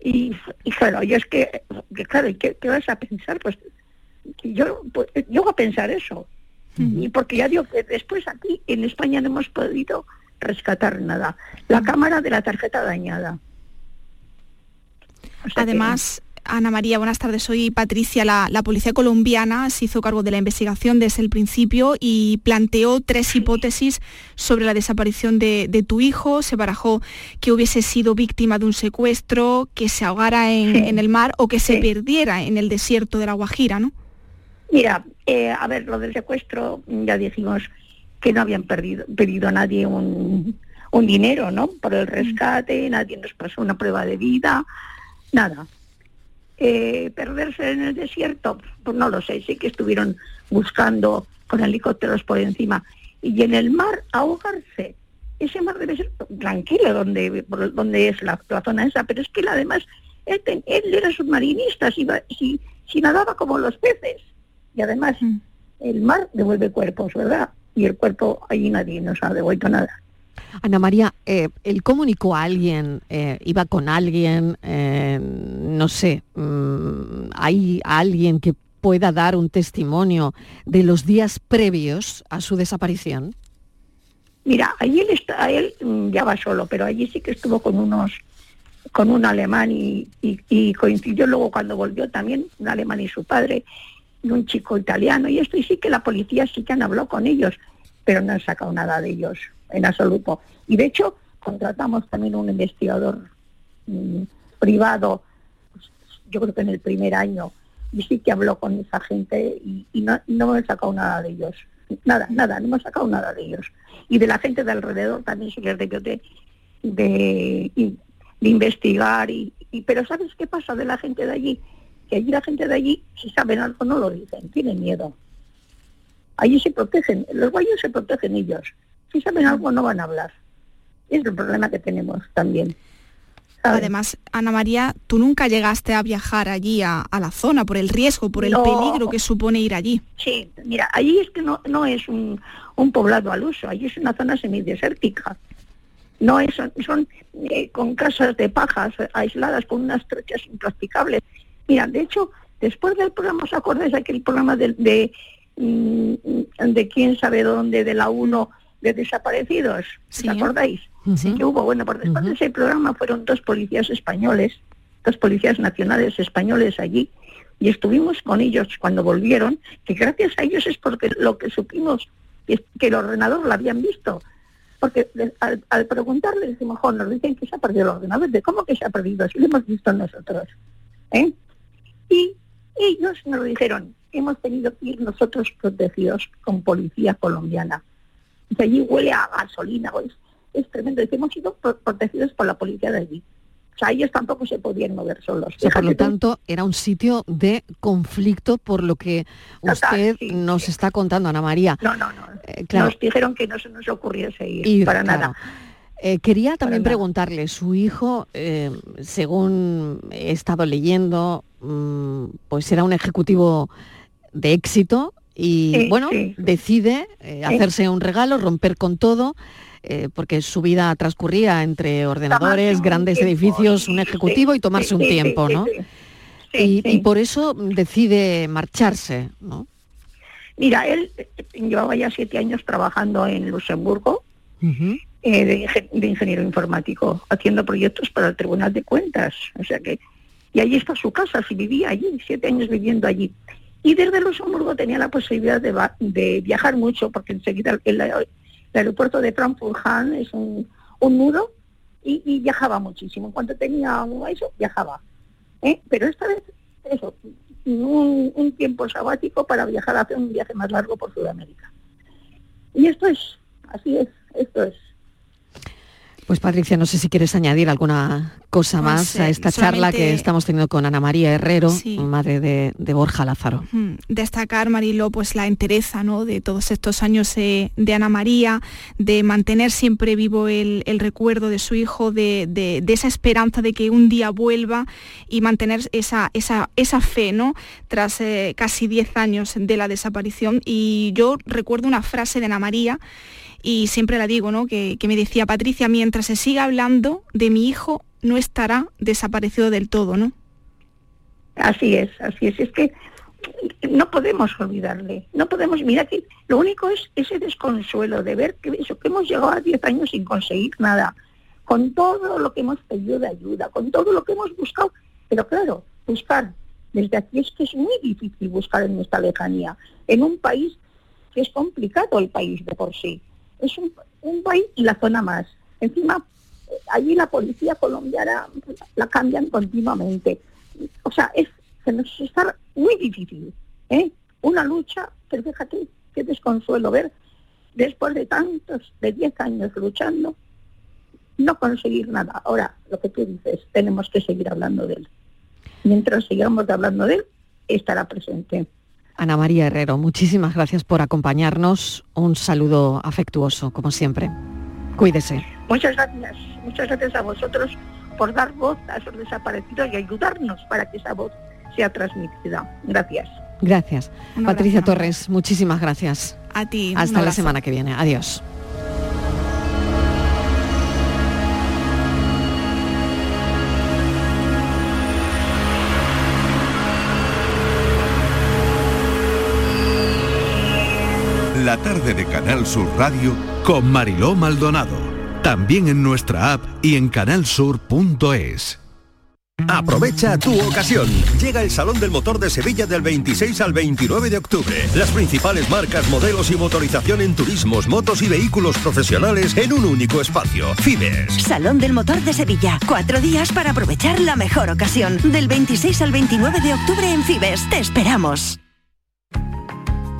Y, y claro, yo es que, que claro, ¿y ¿qué, qué vas a pensar? Pues yo, pues, yo voy a pensar eso. Y porque ya digo que después aquí en España no hemos podido rescatar nada. La cámara de la tarjeta dañada. O sea que- Además, Ana María, buenas tardes. Soy Patricia. La, la policía colombiana se hizo cargo de la investigación desde el principio y planteó tres hipótesis sobre la desaparición de, de tu hijo. Se barajó que hubiese sido víctima de un secuestro, que se ahogara en, Sí. en el mar o que se perdiera en el desierto de la Guajira, ¿no? Mira, eh, a ver, lo del secuestro, mm, ya dijimos que no habían perdido, pedido a nadie un, un dinero, ¿no? Por el rescate, nadie nos pasó una prueba de vida, nada. Eh, perderse en el desierto, pues no lo sé, sí que estuvieron buscando con helicópteros por encima. Y en el mar, ahogarse. Ese mar debe ser tranquilo donde, por donde es la, la zona esa, pero es que él, además, él, ten- él era submarinista, si, va- si, si nadaba como los peces. Y además, el mar devuelve cuerpos, ¿verdad? Y el cuerpo, allí nadie nos ha devuelto nada. Ana María, eh, él comunicó a alguien, eh, iba con alguien, eh, no sé, mm, hay alguien que pueda dar un testimonio de los días previos a su desaparición. Mira, allí él, está, él mm, ya va solo, pero allí sí que estuvo con unos, con un alemán y, y- y coincidió luego cuando volvió también, un alemán y su padre, y un chico italiano, y esto y sí que la policía sí que han hablado con ellos, pero no han sacado nada de ellos en absoluto. Y de hecho, contratamos también un investigador mm, privado, yo creo que en el primer año, y sí que habló con esa gente y, no, no me he sacado nada de ellos. Nada, nada, no me he sacado nada de ellos. Y de la gente de alrededor también se les debió de, de, de investigar. Y, pero ¿sabes qué pasa de la gente de allí? Que allí la gente de allí, si saben algo, no lo dicen, tienen miedo. Allí se protegen, los guayos se protegen ellos. Si saben algo, no van a hablar. Es el problema que tenemos también. Además, Ana María, tú nunca llegaste a viajar allí a, la zona por el riesgo, por el peligro que supone ir allí. Sí, mira, allí es que no, no es un, poblado al uso, allí es una zona semidesértica. No es, son, eh, con casas de pajas aisladas con unas trechas impracticables. Mira, de hecho, después del programa, ¿os acordáis de aquel programa de, de, mm, de quién sabe dónde, de la 1 de desaparecidos? ¿Os acordáis? sí. que hubo. Bueno, por después de ese programa fueron dos policías españoles, dos policías nacionales españoles allí, y estuvimos con ellos cuando volvieron, que gracias a ellos es porque lo que supimos que, que el ordenador lo habían visto. Porque al, al preguntarle, decimos, mejor nos dicen que se ha perdido el ordenador. ¿De cómo que se ha perdido? Si lo hemos visto nosotros. ¿eh? Y ellos nos dijeron, hemos tenido que ir nosotros protegidos con policía colombiana. Y allí huele a gasolina, pues, es tremendo. Y hemos sido protegidos por la policía de allí. O sea, ellos tampoco se podían mover solos. por lo tanto, era un sitio de conflicto por lo que usted nos está contando, Ana María. No, no, no. Eh, nos dijeron que no se nos ocurriese ir, para nada. Eh, quería también preguntarle, su hijo, eh, según he estado leyendo, mm, pues era un ejecutivo de éxito y bueno, decide hacerse un regalo, romper con todo eh, porque su vida transcurría entre ordenadores, grandes edificios, un ejecutivo y tomarse un tiempo, ¿no? Y, por eso decide marcharse, ¿no? Mira, él eh, llevaba ya siete años trabajando en Luxemburgo eh, de, ingeniero informático, haciendo proyectos para el Tribunal de Cuentas. O sea que, y allí está su casa, si vivía allí, siete años viviendo allí. Y desde Luxemburgo tenía la posibilidad de, viajar mucho, porque enseguida el, el aeropuerto de Frankfurt-Hahn es un, un nudo y, viajaba muchísimo. En cuanto tenía eso, viajaba. ¿eh? Pero esta vez, eso, un, un tiempo sabático para viajar, hacer un viaje más largo por Sudamérica. Y esto es, así es, esto es. Pues Patricia, no sé si quieres añadir alguna cosa pues, más a esta charla que estamos teniendo con Ana María Herrero, madre de, Borja Lázaro. Destacar, Marilo, pues la entereza ¿no? de todos estos años eh, de Ana María, de mantener siempre vivo el, recuerdo de su hijo, de, esa esperanza de que un día vuelva y mantener esa, esa, esa fe ¿no? tras eh, casi 10 años de la desaparición. Y yo recuerdo una frase de Ana María y siempre la digo, ¿no? Que, me decía Patricia, mientras se siga hablando de mi hijo, no estará desaparecido del todo, ¿no? Así es, así es. Es que no podemos olvidarle, no podemos, mira que lo único es ese desconsuelo de ver que eso, que hemos llegado a 10 años sin conseguir nada, con todo lo que hemos pedido de ayuda, con todo lo que hemos buscado, pero claro, buscar desde aquí es que es muy difícil buscar en nuestra lejanía, en un país que es complicado el país de por sí es un, país y la zona más. Encima, allí la policía colombiana la cambian continuamente. O sea, es, se nos está muy difícil. ¿eh? Una lucha, pero fíjate qué desconsuelo ver después de tantos, de 10 años luchando, no conseguir nada. Ahora, lo que tú dices, tenemos que seguir hablando de él. Mientras sigamos hablando de él, estará presente. Ana María Herrero, muchísimas gracias por acompañarnos. Un saludo afectuoso, como siempre. Cuídese. Muchas gracias. Muchas gracias a vosotros por dar voz a esos desaparecidos y ayudarnos para que esa voz sea transmitida. Gracias. Gracias. Patricia Torres, muchísimas gracias. A ti. Hasta la semana que viene. Adiós. La tarde de Canal Sur Radio con Mariló Maldonado. También en nuestra app y en canalsur.es. Aprovecha tu ocasión. Llega el Salón del Motor de Sevilla del 26 al 29 de octubre. Las principales marcas, modelos y motorización en turismos, motos y vehículos profesionales en un único espacio. Fibes. Salón del Motor de Sevilla. Cuatro días para aprovechar la mejor ocasión. Del 26 al 29 de octubre en Fibes. Te esperamos.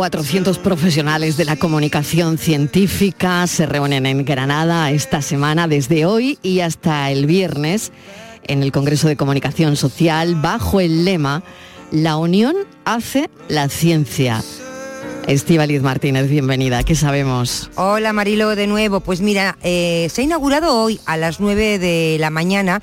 400 profesionales de la comunicación científica se reúnen en Granada esta semana desde hoy y hasta el viernes en el Congreso de Comunicación Social bajo el lema La unión hace la ciencia. Estíbaliz Martínez, bienvenida. ¿Qué sabemos? Hola Marilo, de nuevo. Pues mira, eh, se ha inaugurado hoy a las 9 de la mañana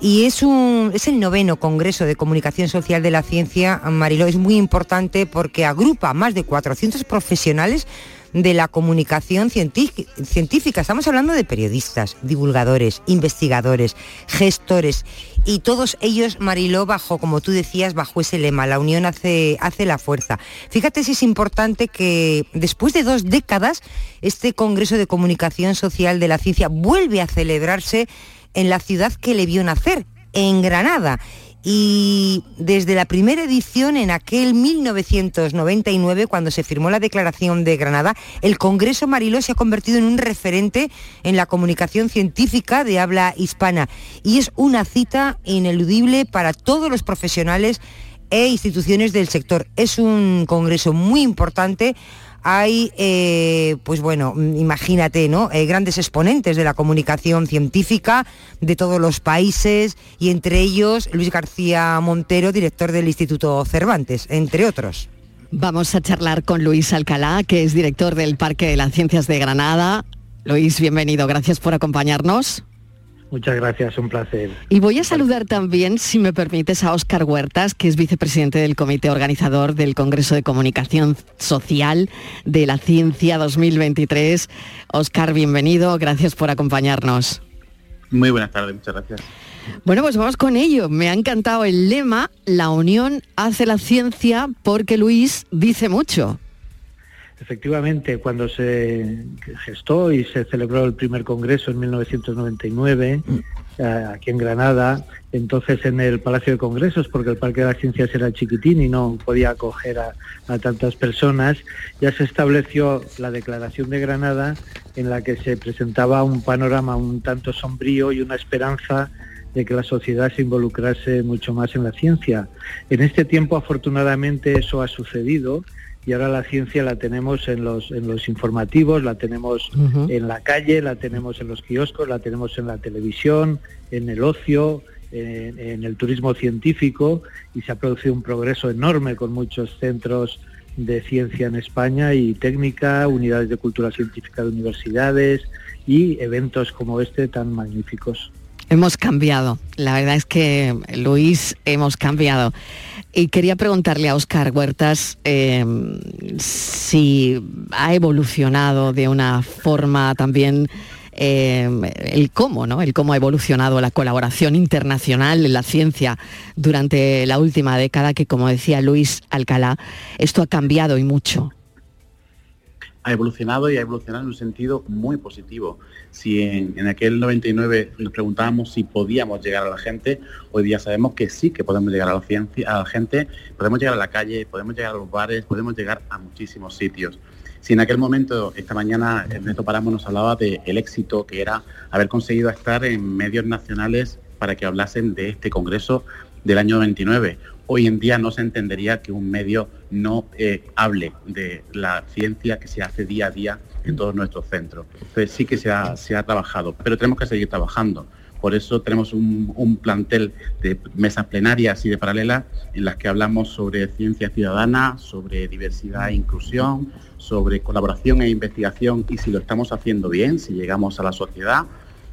y es, un, es el noveno Congreso de Comunicación Social de la Ciencia, Mariló, es muy importante porque agrupa más de 400 profesionales de la comunicación científica. Estamos hablando de periodistas, divulgadores, investigadores, gestores y todos ellos, Mariló, bajo, como tú decías, bajo ese lema, la unión hace, hace la fuerza. Fíjate si es importante que después de dos décadas este Congreso de Comunicación Social de la Ciencia vuelve a celebrarse en la ciudad que le vio nacer, en Granada. Y desde la primera edición, en aquel 1999, cuando se firmó la Declaración de Granada, el Congreso Mariló se ha convertido en un referente en la comunicación científica de habla hispana. Y es una cita ineludible para todos los profesionales e instituciones del sector. Es un congreso muy importante hay, eh, pues bueno, imagínate, ¿no? Eh, grandes exponentes de la comunicación científica de todos los países y entre ellos Luis García Montero, director del Instituto Cervantes, entre otros. Vamos a charlar con Luis Alcalá, que es director del Parque de las Ciencias de Granada. Luis, bienvenido, gracias por acompañarnos. Muchas gracias, un placer. Y voy a saludar también, si me permites, a Óscar Huertas, que es vicepresidente del comité organizador del Congreso de Comunicación Social de la Ciencia 2023. Óscar, bienvenido, gracias por acompañarnos. Muy buenas tardes, muchas gracias. Bueno, pues vamos con ello. Me ha encantado el lema, la unión hace la ciencia porque Luis dice mucho. Efectivamente, cuando se gestó y se celebró el primer congreso en 1999, mm. eh, aquí en Granada, entonces en el Palacio de Congresos, porque el Parque de las Ciencias era chiquitín y no podía acoger a tantas personas, ya se estableció la Declaración de Granada en la que se presentaba un panorama un tanto sombrío y una esperanza de que la sociedad se involucrase mucho más en la ciencia. En este tiempo, afortunadamente, eso ha sucedido y ahora la ciencia la tenemos en los, en los informativos, la tenemos en la calle, la tenemos en los kioscos, la tenemos en la televisión, en el ocio, en, el turismo científico y se ha producido un progreso enorme con muchos centros de ciencia en España y técnica, unidades de cultura científica de universidades y eventos como este tan magníficos. Hemos cambiado, la verdad es que Luis, hemos cambiado. Y quería preguntarle a Oscar Huertas em, si ha evolucionado de una forma también em, el cómo, ¿no? El cómo ha evolucionado la colaboración internacional en la ciencia durante la última década, que como decía Luis Alcalá, esto ha cambiado y mucho. Ha evolucionado y ha evolucionado en un sentido muy positivo. Si en, aquel 99 nos preguntábamos si podíamos llegar a la gente, hoy día sabemos que sí que podemos llegar a la, ciencia, a la gente, podemos llegar a la calle, podemos llegar a los bares, podemos llegar a muchísimos sitios. Si en aquel momento, esta mañana, Ernesto Paramo nos hablaba del el éxito que era haber conseguido estar en medios nacionales para que hablasen de este Congreso del año 29. Hoy en día no se entendería que un medio no eh, hable de la ciencia que se hace día a día en todos nuestros centros. Entonces sí que se ha, trabajado, pero tenemos que seguir trabajando. Por eso tenemos un, un, plantel de mesas plenarias y de paralelas en las que hablamos sobre ciencia ciudadana, sobre diversidad e inclusión, sobre colaboración e investigación y si lo estamos haciendo bien, si llegamos a la sociedad.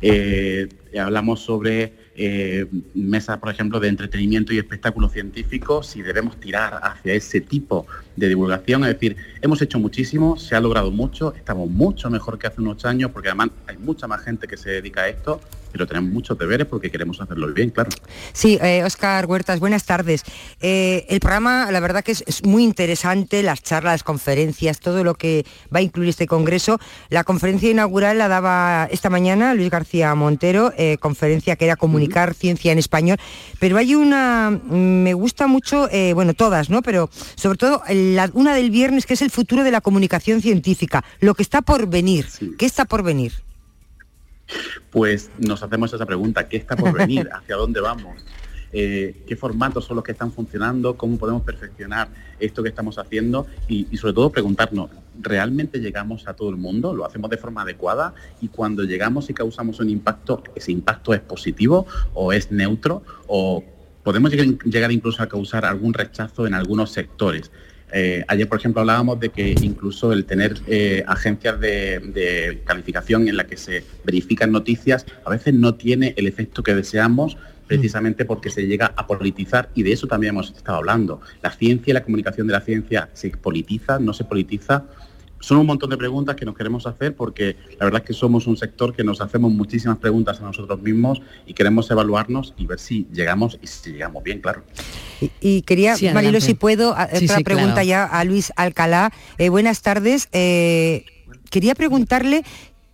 Eh, hablamos sobre eh, mesas, por ejemplo, de entretenimiento y espectáculo científico, si debemos tirar hacia ese tipo de divulgación. Es decir, hemos hecho muchísimo, se ha logrado mucho, estamos mucho mejor que hace unos años, porque además hay mucha más gente que se dedica a esto, pero tenemos muchos deberes porque queremos hacerlo bien, claro. Sí, eh, Oscar Huertas, buenas tardes. Eh, el programa, la verdad que es, es, muy interesante, las charlas, las conferencias, todo lo que va a incluir este congreso. La conferencia inaugural la daba esta mañana Luis García Montero, eh, conferencia que era comunicar uh -huh. ciencia en español, pero hay una, me gusta mucho, eh, bueno, todas, ¿no? Pero sobre todo la, una del viernes que es el futuro de la comunicación científica, lo que está por venir. Sí. ¿Qué está por venir? Pues nos hacemos esa pregunta, ¿qué está por venir? ¿Hacia dónde vamos? Eh, qué formatos son los que están funcionando, cómo podemos perfeccionar esto que estamos haciendo y, y, sobre todo preguntarnos, ¿realmente llegamos a todo el mundo? ¿Lo hacemos de forma adecuada? Y cuando llegamos y causamos un impacto, ¿ese impacto es positivo o es neutro? ¿O podemos llegar, llegar incluso a causar algún rechazo en algunos sectores? Eh, ayer, por ejemplo, hablábamos de que incluso el tener eh, agencias de, de, calificación en la que se verifican noticias a veces no tiene el efecto que deseamos precisamente porque se llega a politizar y de eso también hemos estado hablando. La ciencia y la comunicación de la ciencia se politiza, no se politiza. Son un montón de preguntas que nos queremos hacer porque la verdad es que somos un sector que nos hacemos muchísimas preguntas a nosotros mismos y queremos evaluarnos y ver si llegamos y si llegamos bien, claro. Y, y quería, sí, Marilo, si puedo, sí, otra sí, pregunta claro. ya a Luis Alcalá. Eh, buenas tardes. Eh, quería preguntarle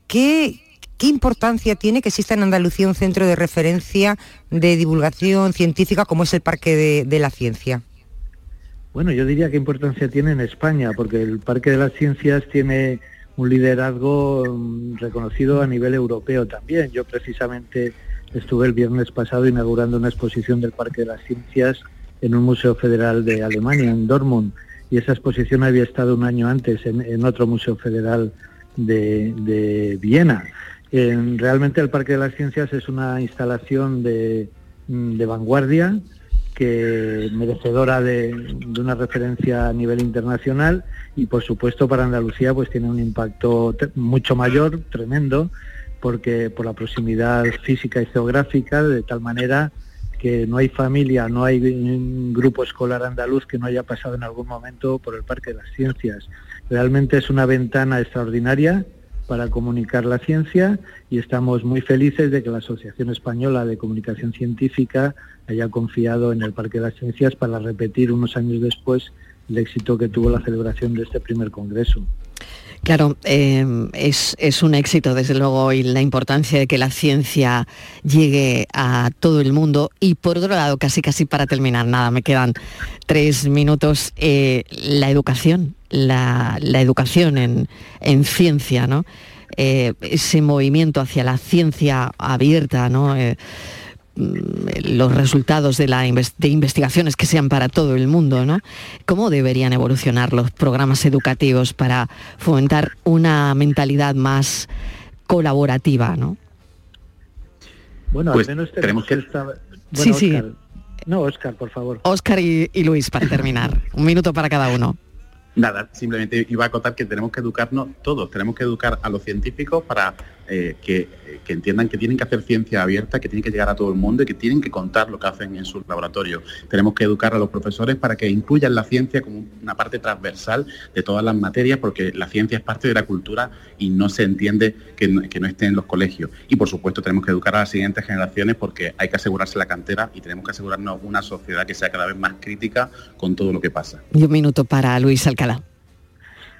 qué, ¿Qué importancia tiene que exista en Andalucía un centro de referencia de divulgación científica como es el Parque de, de, la Ciencia? Bueno, yo diría qué importancia tiene en España, porque el Parque de las Ciencias tiene un liderazgo mm, reconocido a nivel europeo también. Yo precisamente estuve el viernes pasado inaugurando una exposición del Parque de las Ciencias en un museo federal de Alemania, en Dortmund, y esa exposición había estado un año antes en, otro museo federal de, Viena. Realmente el Parque de las Ciencias es una instalación de, de vanguardia que merecedora de, una referencia a nivel internacional y por supuesto para Andalucía pues tiene un impacto mucho mayor, tremendo, porque por la proximidad física y geográfica, de tal manera que no hay familia, no hay un grupo escolar andaluz que no haya pasado en algún momento por el Parque de las Ciencias. Realmente es una ventana extraordinaria para comunicar la ciencia y estamos muy felices de que la Asociación Española de Comunicación Científica haya confiado en el Parque de las Ciencias para repetir unos años después el éxito que tuvo la celebración de este primer congreso. Claro, eh, es, es, un éxito, desde luego, y la importancia de que la ciencia llegue a todo el mundo. Y por otro lado, casi casi para terminar, nada, me quedan tres minutos, eh, la educación, la, la educación en, en, ciencia, ¿no? Eh, ese movimiento hacia la ciencia abierta, ¿no? Los resultados de, la, de investigaciones que sean para todo el mundo, ¿no? ¿Cómo deberían evolucionar los programas educativos para fomentar una mentalidad más colaborativa, ¿no? Bueno, pues al menos tenemos que... Esta... Bueno, sí, sí. Oscar. No, Oscar, por favor. Oscar y, y Luis, para terminar. Un minuto para cada uno. Nada, simplemente iba a acotar que tenemos que educarnos todos, tenemos que educar a los científicos para eh, que, que, entiendan que tienen que hacer ciencia abierta, que tienen que llegar a todo el mundo y que tienen que contar lo que hacen en sus laboratorios. Tenemos que educar a los profesores para que incluyan la ciencia como una parte transversal de todas las materias, porque la ciencia es parte de la cultura y no se entiende que no, que no esté en los colegios. Y por supuesto tenemos que educar a las siguientes generaciones porque hay que asegurarse la cantera y tenemos que asegurarnos una sociedad que sea cada vez más crítica con todo lo que pasa. Y un minuto para Luis Alcalá.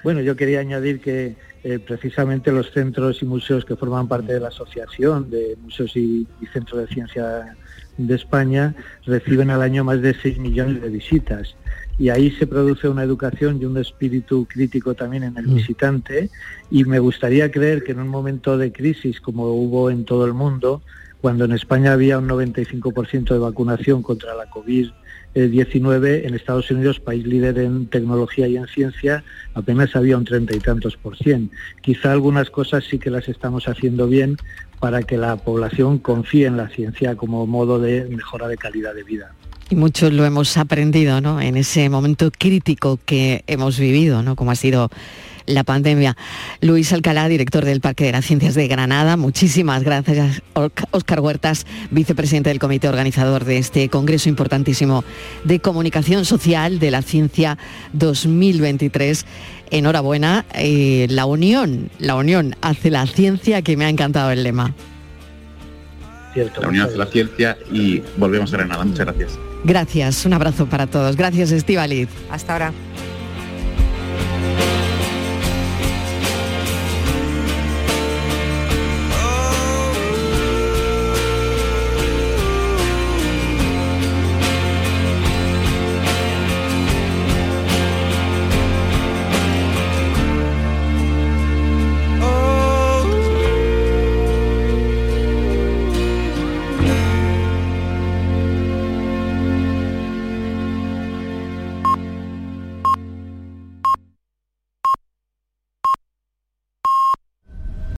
Bueno, yo quería añadir que eh, precisamente los centros y museos que forman parte de la Asociación de Museos y, y Centros de Ciencia de España reciben al año más de 6 millones de visitas. Y ahí se produce una educación y un espíritu crítico también en el visitante. Y me gustaría creer que en un momento de crisis como hubo en todo el mundo, cuando en España había un 95% de vacunación contra la COVID-19, en Estados Unidos, país líder en tecnología y en ciencia, apenas había un treinta y tantos por cien. Quizá algunas cosas sí que las estamos haciendo bien para que la población confíe en la ciencia como modo de mejora de calidad de vida. Y muchos lo hemos aprendido, ¿no? En ese momento crítico que hemos vivido, ¿no? Como ha sido la pandemia. Luis Alcalá, director del Parque de las Ciencias de Granada, muchísimas gracias. Óscar Huertas, vicepresidente del comité organizador de este congreso importantísimo de comunicación social de la ciencia 2023. Enhorabuena, eh, la unión, la unión hace la ciencia, que me ha encantado el lema. la unión hace la ciencia y volvemos a Granada. Muchas gracias. Gracias, un abrazo para todos. Gracias, Estivaliz. Hasta ahora.